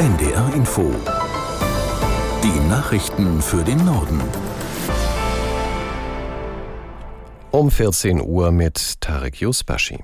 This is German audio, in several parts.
NDR Info. Die Nachrichten für den Norden. Um 14 Uhr mit Tarek Yusbashi.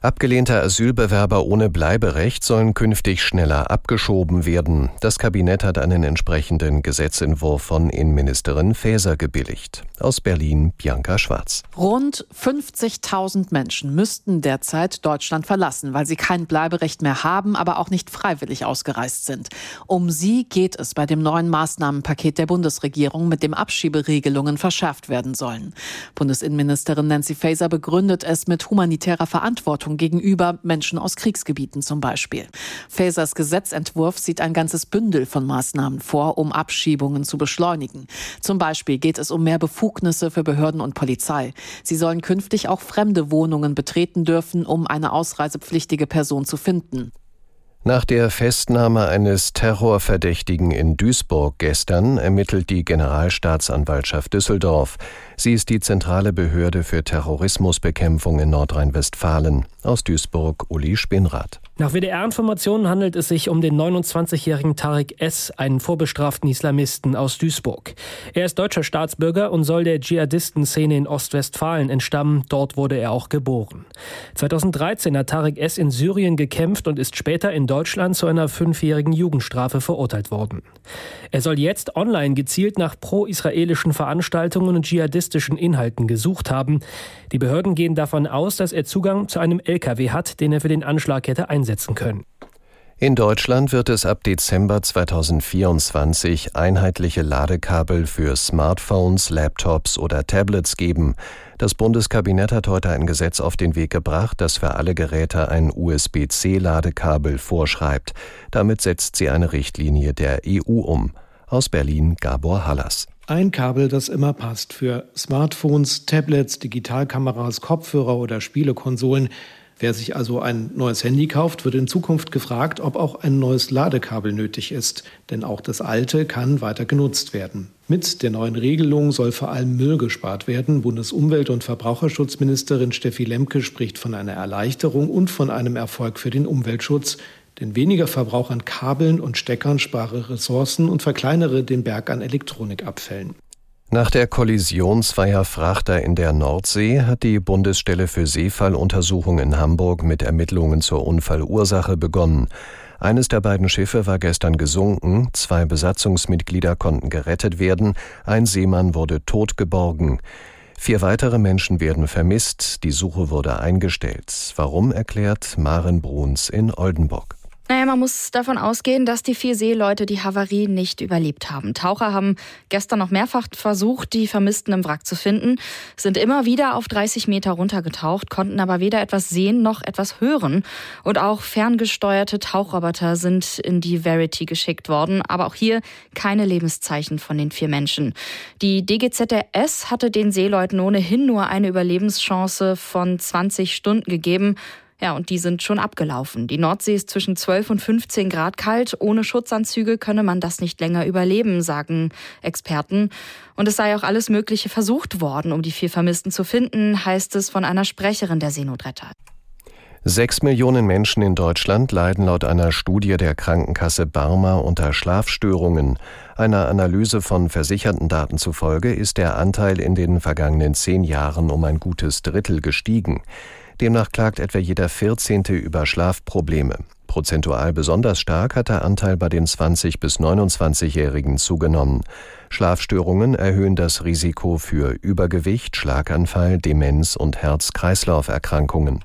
Abgelehnte Asylbewerber ohne Bleiberecht sollen künftig schneller abgeschoben werden. Das Kabinett hat einen entsprechenden Gesetzentwurf von Innenministerin Faeser gebilligt. Aus Berlin Bianca Schwarz. Rund 50.000 Menschen müssten derzeit Deutschland verlassen, weil sie kein Bleiberecht mehr haben, aber auch nicht freiwillig ausgereist sind. Um sie geht es bei dem neuen Maßnahmenpaket der Bundesregierung, mit dem Abschieberegelungen verschärft werden sollen. Bundesinnenministerin Nancy Faeser begründet es mit humanitärer Verantwortung Verantwortung gegenüber Menschen aus Kriegsgebieten zum Beispiel. Fasers Gesetzentwurf sieht ein ganzes Bündel von Maßnahmen vor, um Abschiebungen zu beschleunigen. Zum Beispiel geht es um mehr Befugnisse für Behörden und Polizei. Sie sollen künftig auch fremde Wohnungen betreten dürfen, um eine ausreisepflichtige Person zu finden. Nach der Festnahme eines Terrorverdächtigen in Duisburg gestern ermittelt die Generalstaatsanwaltschaft Düsseldorf. Sie ist die zentrale Behörde für Terrorismusbekämpfung in Nordrhein-Westfalen. Aus Duisburg Uli Spinrath. Nach WDR-Informationen handelt es sich um den 29-jährigen Tarek S., einen vorbestraften Islamisten aus Duisburg. Er ist deutscher Staatsbürger und soll der Dschihadisten-Szene in Ostwestfalen entstammen. Dort wurde er auch geboren. 2013 hat Tarek S. in Syrien gekämpft und ist später in Deutschland zu einer fünfjährigen Jugendstrafe verurteilt worden. Er soll jetzt online gezielt nach pro-israelischen Veranstaltungen und dschihadistischen Inhalten gesucht haben. Die Behörden gehen davon aus, dass er Zugang zu einem LKW hat, den er für den Anschlag hätte einsetzen einsetzen können. In Deutschland wird es ab Dezember 2024 einheitliche Ladekabel für Smartphones, Laptops oder Tablets geben. Das Bundeskabinett hat heute ein Gesetz auf den Weg gebracht, das für alle Geräte ein USB-C-Ladekabel vorschreibt. Damit setzt sie eine Richtlinie der EU um. Aus Berlin Gabor Hallas. Ein Kabel, das immer passt für Smartphones, Tablets, Digitalkameras, Kopfhörer oder Spielekonsolen. Wer sich also ein neues Handy kauft, wird in Zukunft gefragt, ob auch ein neues Ladekabel nötig ist, denn auch das alte kann weiter genutzt werden. Mit der neuen Regelung soll vor allem Müll gespart werden. Bundesumwelt- und Verbraucherschutzministerin Steffi Lemke spricht von einer Erleichterung und von einem Erfolg für den Umweltschutz. Denn weniger Verbrauch an Kabeln und Steckern spare Ressourcen und verkleinere den Berg an Elektronikabfällen. Nach der Kollision zweier Frachter in der Nordsee hat die Bundesstelle für Seefalluntersuchung in Hamburg mit Ermittlungen zur Unfallursache begonnen. Eines der beiden Schiffe war gestern gesunken, zwei Besatzungsmitglieder konnten gerettet werden, ein Seemann wurde tot geborgen. Vier weitere Menschen werden vermisst, die Suche wurde eingestellt. Warum erklärt Maren Bruns in Oldenburg. Naja, man muss davon ausgehen, dass die vier Seeleute die Havarie nicht überlebt haben. Taucher haben gestern noch mehrfach versucht, die Vermissten im Wrack zu finden, sind immer wieder auf 30 Meter runtergetaucht, konnten aber weder etwas sehen noch etwas hören. Und auch ferngesteuerte Tauchroboter sind in die Verity geschickt worden, aber auch hier keine Lebenszeichen von den vier Menschen. Die DGZRS hatte den Seeleuten ohnehin nur eine Überlebenschance von 20 Stunden gegeben. Ja, und die sind schon abgelaufen. Die Nordsee ist zwischen 12 und 15 Grad kalt. Ohne Schutzanzüge könne man das nicht länger überleben, sagen Experten. Und es sei auch alles Mögliche versucht worden, um die vier Vermissten zu finden, heißt es von einer Sprecherin der Seenotretter. Sechs Millionen Menschen in Deutschland leiden laut einer Studie der Krankenkasse Barmer unter Schlafstörungen. Einer Analyse von versicherten Daten zufolge ist der Anteil in den vergangenen zehn Jahren um ein gutes Drittel gestiegen. Demnach klagt etwa jeder 14. über Schlafprobleme. Prozentual besonders stark hat der Anteil bei den 20 bis 29-Jährigen zugenommen. Schlafstörungen erhöhen das Risiko für Übergewicht, Schlaganfall, Demenz und Herz-Kreislauf-Erkrankungen.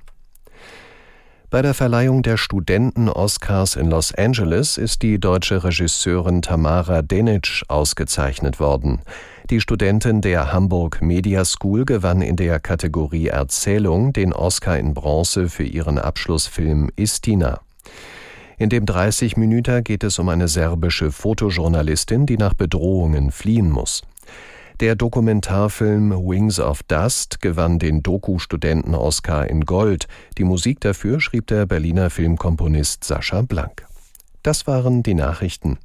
Bei der Verleihung der Studenten-Oscars in Los Angeles ist die deutsche Regisseurin Tamara Denic ausgezeichnet worden. Die Studentin der Hamburg Media School gewann in der Kategorie Erzählung den Oscar in Bronze für ihren Abschlussfilm Istina. In dem 30 Minüter geht es um eine serbische Fotojournalistin, die nach Bedrohungen fliehen muss. Der Dokumentarfilm Wings of Dust gewann den Doku-Studenten-Oscar in Gold. Die Musik dafür schrieb der Berliner Filmkomponist Sascha Blank. Das waren die Nachrichten.